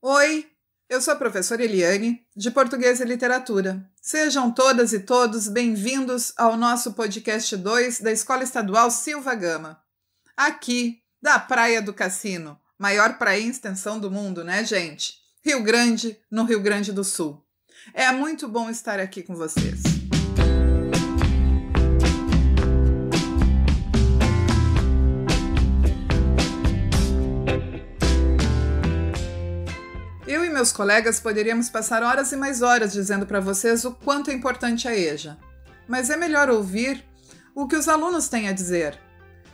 Oi, eu sou a professora Eliane, de Português e Literatura. Sejam todas e todos bem-vindos ao nosso podcast 2 da Escola Estadual Silva Gama. Aqui, da Praia do Cassino, maior praia em extensão do mundo, né, gente? Rio Grande, no Rio Grande do Sul. É muito bom estar aqui com vocês. Meus colegas poderíamos passar horas e mais horas dizendo para vocês o quanto é importante a EJA, mas é melhor ouvir o que os alunos têm a dizer.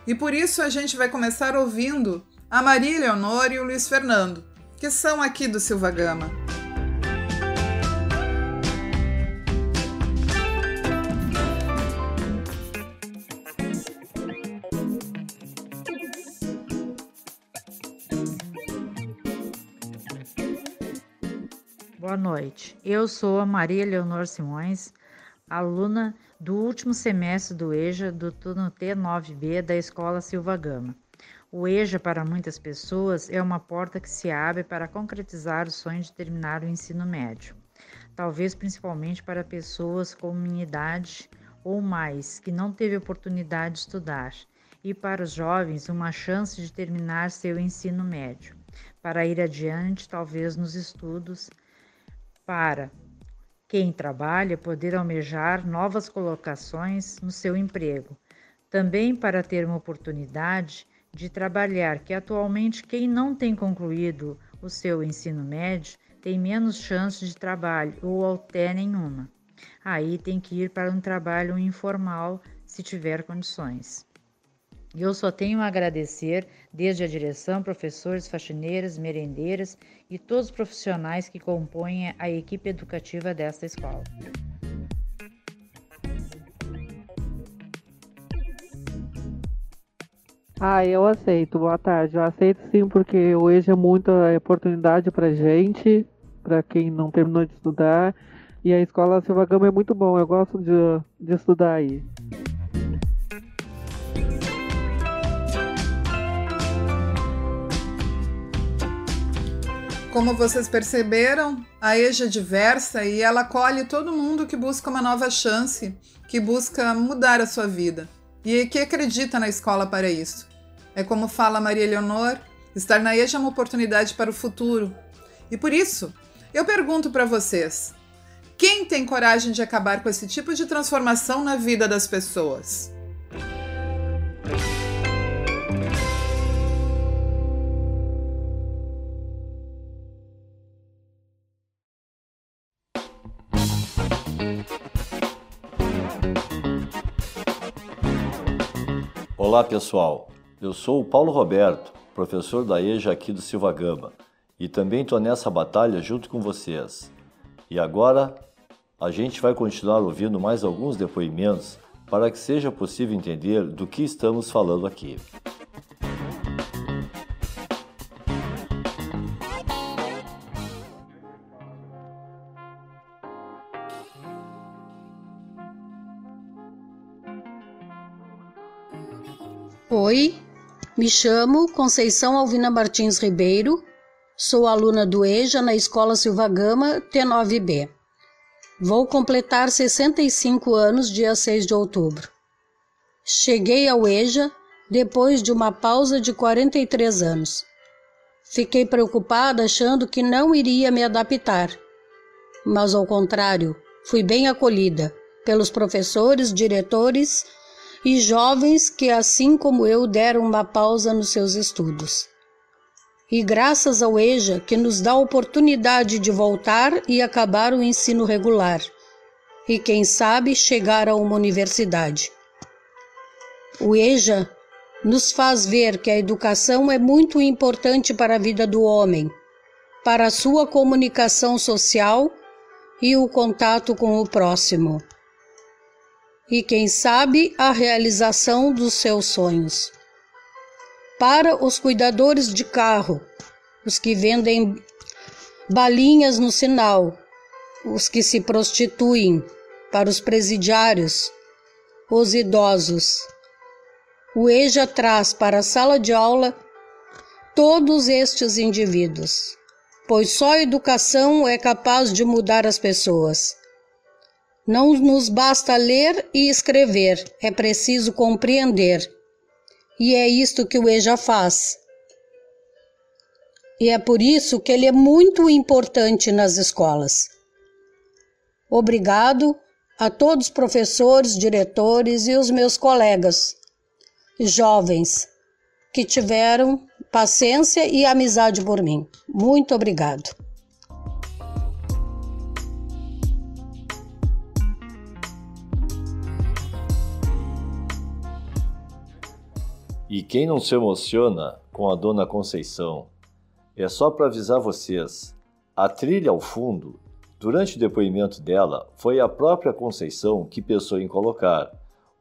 E por isso a gente vai começar ouvindo a Maria Leonor e o Luiz Fernando, que são aqui do Silva Gama. Boa noite. Eu sou a Maria Leonor Simões, aluna do último semestre do EJA do turno T9B da Escola Silva Gama. O EJA, para muitas pessoas, é uma porta que se abre para concretizar o sonho de terminar o ensino médio. Talvez principalmente para pessoas com minha idade ou mais, que não teve oportunidade de estudar, e para os jovens, uma chance de terminar seu ensino médio, para ir adiante, talvez nos estudos para quem trabalha poder almejar novas colocações no seu emprego, também para ter uma oportunidade de trabalhar, que atualmente quem não tem concluído o seu ensino médio tem menos chance de trabalho ou até nenhuma. Aí tem que ir para um trabalho informal se tiver condições. Eu só tenho a agradecer, desde a direção, professores, faxineiras, merendeiras e todos os profissionais que compõem a equipe educativa desta escola. Ah, eu aceito. Boa tarde. Eu aceito sim, porque hoje é muita oportunidade para gente, para quem não terminou de estudar. E a escola Silva Gama é muito bom. Eu gosto de, de estudar aí. Como vocês perceberam, a EJA é diversa e ela acolhe todo mundo que busca uma nova chance, que busca mudar a sua vida e que acredita na escola para isso. É como fala Maria Leonor, estar na EJA é uma oportunidade para o futuro. E por isso, eu pergunto para vocês: quem tem coragem de acabar com esse tipo de transformação na vida das pessoas? Olá pessoal, eu sou o Paulo Roberto, professor da EJA aqui do Silva Gama, e também estou nessa batalha junto com vocês. E agora a gente vai continuar ouvindo mais alguns depoimentos para que seja possível entender do que estamos falando aqui. Oi, me chamo Conceição Alvina Martins Ribeiro, sou aluna do EJA na Escola Silva Gama T9B. Vou completar 65 anos dia 6 de outubro. Cheguei ao EJA depois de uma pausa de 43 anos. Fiquei preocupada achando que não iria me adaptar, mas ao contrário, fui bem acolhida pelos professores, diretores e jovens que, assim como eu, deram uma pausa nos seus estudos. E graças ao EJA, que nos dá a oportunidade de voltar e acabar o ensino regular, e quem sabe chegar a uma universidade. O EJA nos faz ver que a educação é muito importante para a vida do homem, para a sua comunicação social e o contato com o próximo e, quem sabe, a realização dos seus sonhos. Para os cuidadores de carro, os que vendem balinhas no sinal, os que se prostituem, para os presidiários, os idosos. O EJA traz para a sala de aula todos estes indivíduos pois só a educação é capaz de mudar as pessoas. Não nos basta ler e escrever, é preciso compreender. E é isto que o EJA faz. E é por isso que ele é muito importante nas escolas. Obrigado a todos os professores, diretores e os meus colegas jovens que tiveram paciência e amizade por mim. Muito obrigado. E quem não se emociona com a Dona Conceição? É só para avisar vocês: a trilha ao fundo, durante o depoimento dela, foi a própria Conceição que pensou em colocar,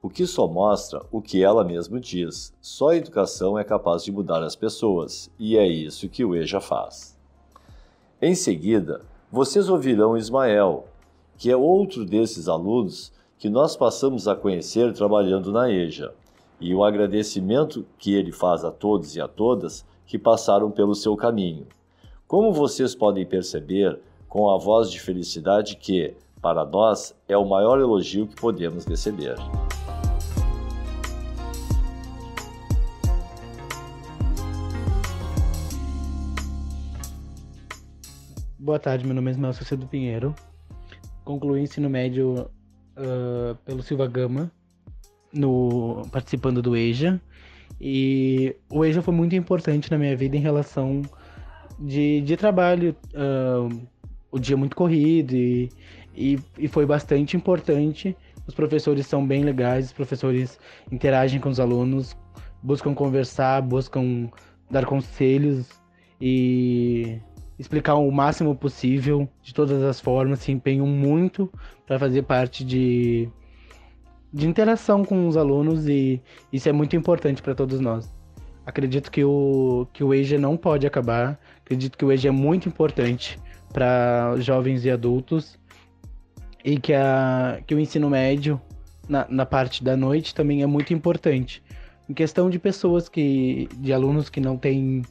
o que só mostra o que ela mesma diz: só a educação é capaz de mudar as pessoas, e é isso que o EJA faz. Em seguida, vocês ouvirão Ismael, que é outro desses alunos que nós passamos a conhecer trabalhando na EJA, e o agradecimento que ele faz a todos e a todas que passaram pelo seu caminho. Como vocês podem perceber, com a voz de felicidade que, para nós, é o maior elogio que podemos receber. Boa tarde, meu nome é Ismael Cedo Pinheiro. Concluí ensino médio uh, pelo Silva Gama, no, participando do EJA e o EJA foi muito importante na minha vida em relação de, de trabalho. Uh, o dia muito corrido e, e, e, foi bastante importante. Os professores são bem legais, os professores interagem com os alunos, buscam conversar, buscam dar conselhos e explicar o máximo possível, de todas as formas, se empenham muito para fazer parte de de interação com os alunos e isso é muito importante para todos nós. Acredito que o, que o EJA não pode acabar, acredito que o EJA é muito importante para jovens e adultos e que, a, que o ensino médio, na, na parte da noite, também é muito importante. Em questão de pessoas que, de alunos que não têm,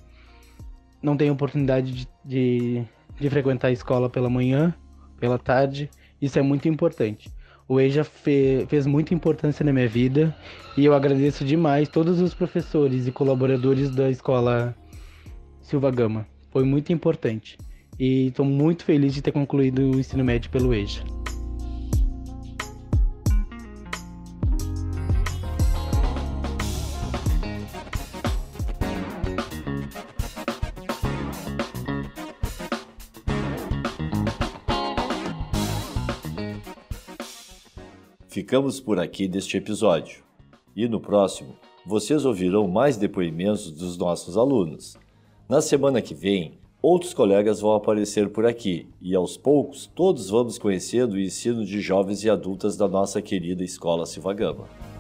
não têm oportunidade de, de, de frequentar a escola pela manhã, pela tarde, isso é muito importante. O EJA fe fez muita importância na minha vida e eu agradeço demais todos os professores e colaboradores da escola Silva Gama. Foi muito importante e estou muito feliz de ter concluído o ensino médio pelo EJA. Ficamos por aqui deste episódio. E no próximo, vocês ouvirão mais depoimentos dos nossos alunos. Na semana que vem, outros colegas vão aparecer por aqui e aos poucos todos vamos conhecendo o ensino de jovens e adultas da nossa querida Escola Silva Gama.